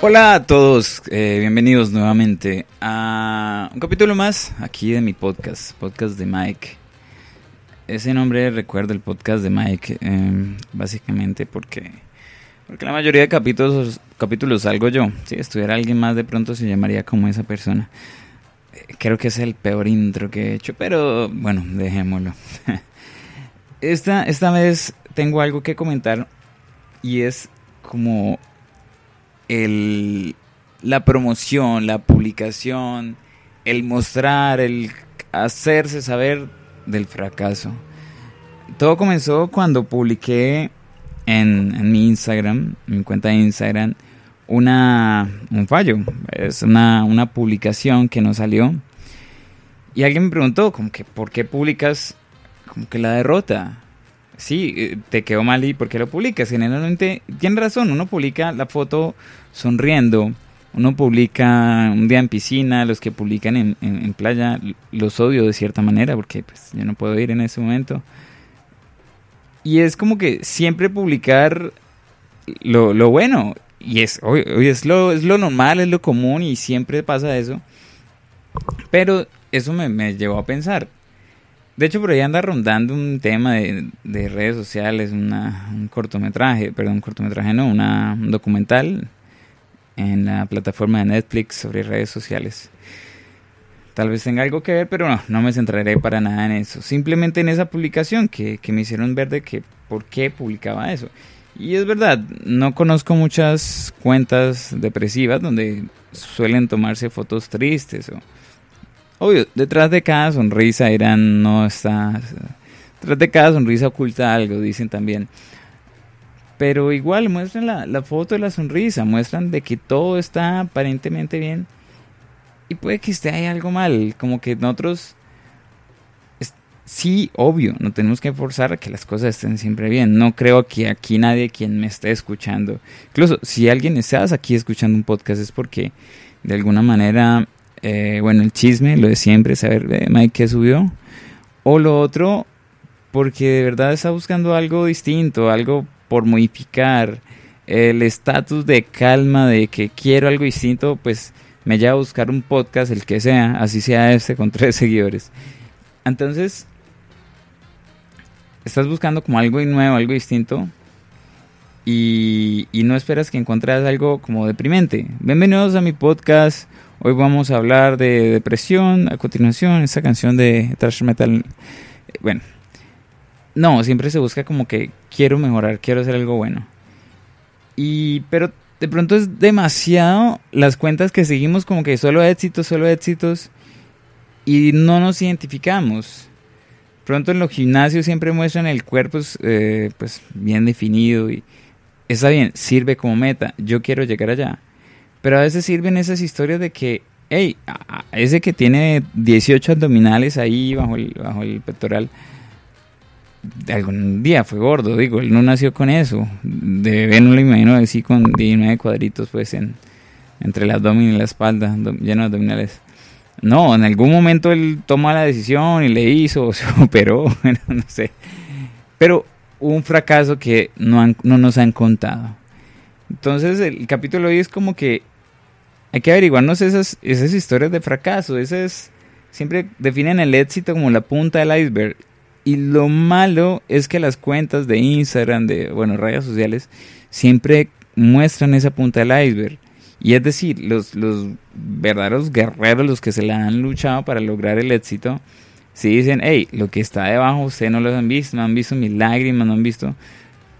Hola a todos, eh, bienvenidos nuevamente a un capítulo más aquí de mi podcast, podcast de Mike. Ese nombre recuerdo el podcast de Mike, eh, básicamente porque, porque la mayoría de capítulos, capítulos salgo yo. Si estuviera alguien más de pronto se llamaría como esa persona. Eh, creo que es el peor intro que he hecho, pero bueno, dejémoslo. esta, esta vez tengo algo que comentar y es como el, la promoción, la publicación, el mostrar, el hacerse saber del fracaso. Todo comenzó cuando publiqué en, mi Instagram, en mi cuenta de Instagram, una, un fallo. Es una, una publicación que no salió. Y alguien me preguntó, como que, ¿por qué publicas como que la derrota? Sí, eh, te quedó mal y ¿por qué lo publicas? Generalmente, tiene razón, uno publica la foto sonriendo, uno publica un día en piscina, los que publican en, playa, los odio de cierta manera porque pues, yo no puedo ir en ese momento. Y es como que siempre publicar lo, lo bueno, y es, es, lo, es lo normal, es lo común y siempre pasa eso. Pero eso me, me llevó a pensar, de hecho, por ahí anda rondando un tema de, redes sociales, un cortometraje, perdón, un cortometraje no, una, un documental en la plataforma de Netflix sobre redes sociales. Tal vez tenga algo que ver, pero no, no me centraré para nada en eso. Simplemente en esa publicación que, que me hicieron ver de que por qué publicaba eso. Y es verdad, no conozco muchas cuentas depresivas donde suelen tomarse fotos tristes o Obvio, detrás de cada sonrisa Irán no está... Detrás de cada sonrisa oculta algo, dicen también. Pero igual muestran la, la foto de la sonrisa, muestran de que todo está aparentemente bien. Y puede que esté ahí algo mal, como que nosotros... sí, obvio, no tenemos que forzar a que las cosas estén siempre bien. No creo que aquí nadie quien me esté escuchando. Incluso si alguien estás aquí escuchando un podcast es porque de alguna manera eh, bueno, el chisme, lo de siempre, saber eh, Mike qué subió. O lo otro, porque de verdad está buscando algo distinto, algo por modificar. El estatus de calma, de que quiero algo distinto, pues me lleva a buscar un podcast, el que sea, así sea este con tres seguidores. Entonces, estás buscando como algo nuevo, algo distinto. Y, y no esperas que encuentres algo como deprimente. Bienvenidos a mi podcast Hoy vamos a hablar de depresión. A continuación, esa canción de thrash metal. Eh, bueno, no, siempre se busca como que quiero mejorar, quiero hacer algo bueno. Y, pero de pronto es demasiado las cuentas que seguimos como que solo éxitos, solo éxitos. Y no nos identificamos. Pronto en los gimnasios siempre muestran el cuerpo eh, pues bien definido y está bien, sirve como meta. Yo quiero llegar allá pero a veces sirven esas historias de que, hey, ese que tiene 18 abdominales ahí bajo el, bajo el pectoral, algún día fue gordo, digo, él no nació con eso. De bebé no lo imagino así con 19 cuadritos, pues, en, entre el abdomen y la espalda, lleno de abdominales. No, en algún momento él tomó la decisión y le hizo, se operó, no sé. Pero un fracaso que no, no nos han contado. Entonces el capítulo hoy es como que hay que averiguarnos esas, esas historias de fracaso. Esas siempre definen el éxito como la punta del iceberg. Y lo malo es que las cuentas de Instagram, de bueno, redes sociales, siempre muestran esa punta del iceberg. Y es decir, los, los verdaderos guerreros, los que se la han luchado para lograr el éxito, si dicen, hey, lo que está debajo, ustedes no lo han visto, no han visto mis lágrimas, no han visto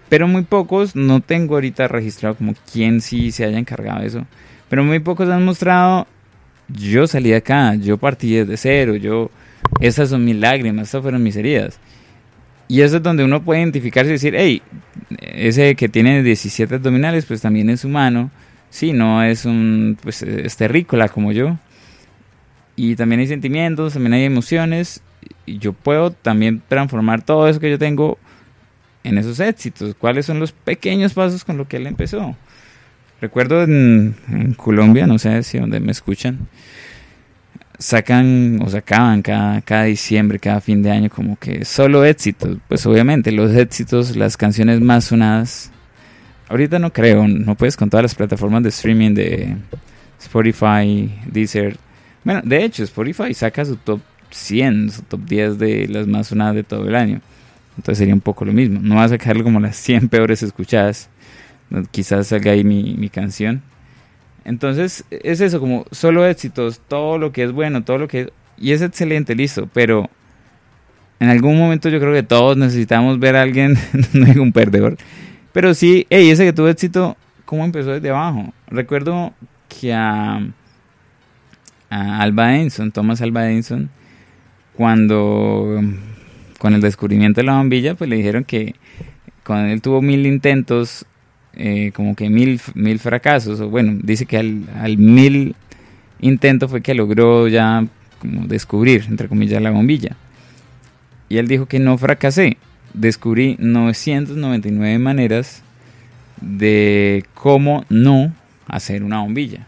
pero muy pocos, no tengo ahorita registrado como quién sí se haya encargado de eso, pero muy pocos han mostrado, yo salí de acá, yo partí desde cero, yo, esas son mis lágrimas, estas fueron mis heridas. Y eso es donde uno puede identificarse y decir, hey, ese que tiene 17 abdominales, pues también es humano, sí, no es un, pues es terrícola como yo. Y también hay sentimientos, también hay emociones, y yo puedo también transformar todo eso que yo tengo en esos éxitos? ¿Cuáles son los pequeños pasos con lo que él empezó? Recuerdo en, Colombia, no sé si donde me escuchan, sacan o sacaban cada, cada diciembre, cada fin de año como que solo éxitos. Pues obviamente los éxitos, las canciones más sonadas ahorita no creo, no puedes con todas las plataformas de streaming de Spotify, Deezer. Bueno, de hecho, Spotify saca su top 100, su top 10 de las más sonadas de todo el año. Entonces sería un poco lo mismo. No va a sacarlo como las 100 peores escuchadas. Quizás salga ahí mi, mi canción. Entonces es eso, como solo éxitos, todo lo que es bueno, todo lo que es... Y es excelente, listo. Pero en algún momento yo creo que todos necesitamos ver a alguien, no hay un perdedor. Pero sí, hey, ese que tuvo éxito, ¿cómo empezó desde abajo? Recuerdo que a, a Alba Edison, Thomas Alba Edison, cuando con el descubrimiento de la bombilla, pues le dijeron que cuando él tuvo mil intentos, eh, como que mil, mil fracasos, o bueno, dice que al, al mil intento fue que logró ya como descubrir, entre comillas, la bombilla. Y él dijo que no fracasé, descubrí 999 maneras de cómo no hacer una bombilla.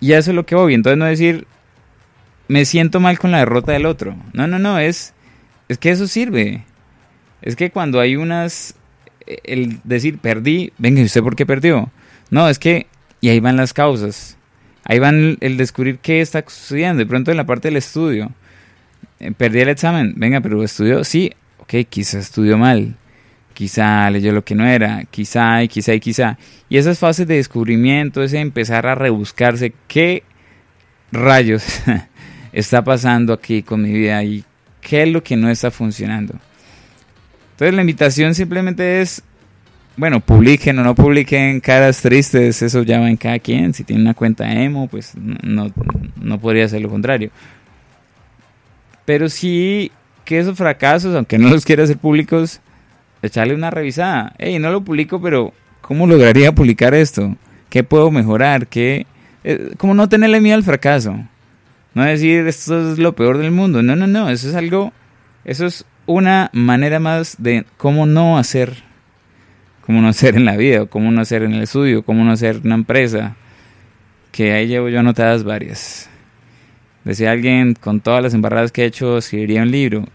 Y eso es lo que voy. Entonces no decir, me siento mal con la derrota del otro. No, no, no, es, es que eso sirve. Es que cuando hay unas, el decir, perdí, venga, ¿y usted por qué perdió? No, es que, y ahí van las causas. Ahí van el descubrir qué está sucediendo. De pronto en la parte del estudio, eh, perdí el examen, venga, pero estudió, sí, ok, quizá estudió mal. Quizá leyó lo que no era, quizá y quizá y quizá. Y esas fases de descubrimiento, ese empezar a rebuscarse, ¿qué rayos está pasando aquí con mi vida y qué es lo que no está funcionando. Entonces la invitación simplemente es, bueno, publiquen o no publiquen caras tristes, eso ya va en cada quien. Si tiene una cuenta emo, pues no, no podría ser lo contrario. Pero sí que esos fracasos, aunque no los quiera hacer públicos, echarle una revisada. Hey, no lo publico, pero ¿cómo lograría publicar esto? ¿Qué puedo mejorar? ¿Qué? Eh, ¿Cómo no tenerle miedo al fracaso? No decir esto es lo peor del mundo. No, no, no. Eso es algo. Eso es una manera más de cómo no hacer. Cómo no hacer en la vida, cómo no hacer en el estudio, cómo no hacer una empresa. Que ahí llevo yo anotadas varias. Decía alguien, con todas las embarradas que he hecho, escribiría un libro.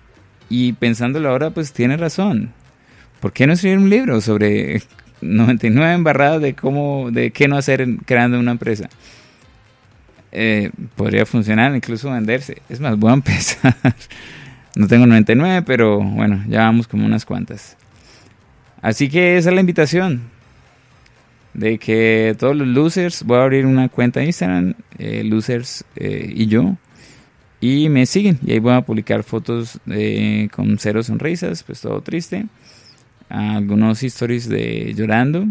Y pensándolo ahora, pues tiene razón. ¿Por qué no escribir un libro sobre 99 embarradas de cómo, de qué no hacer creando una empresa? Eh, podría funcionar, incluso venderse. Es más, voy a empezar. no tengo 99, pero bueno, ya vamos como unas cuantas. Así que esa es la invitación. De que todos los losers, voy a abrir una cuenta de Instagram, eh, losers eh, y yo. Y me siguen. Y ahí voy a publicar fotos con cero sonrisas, pues todo triste. Algunos stories de llorando.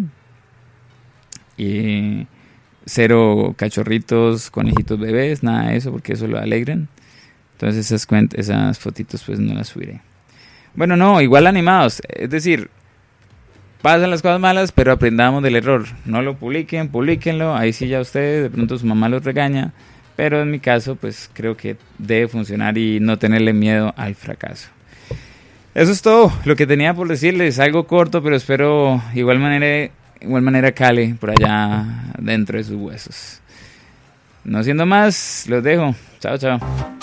Y cero cachorritos, conejitos bebés, nada de eso, porque eso lo alegran. Entonces esas, esas fotitos pues no las subiré. Bueno, no, igual animados. Es decir, pasan las cosas malas, pero aprendamos del error. No lo publiquen, publiquenlo. Ahí sí ya ustedes, de pronto su mamá los regaña. Pero en mi caso, pues creo que debe funcionar y no tenerle miedo al fracaso. Eso es todo lo que tenía por decirles. Algo corto, pero espero igual manera igual manera cale por allá dentro de sus huesos. No siendo más, los dejo. Chao, chao.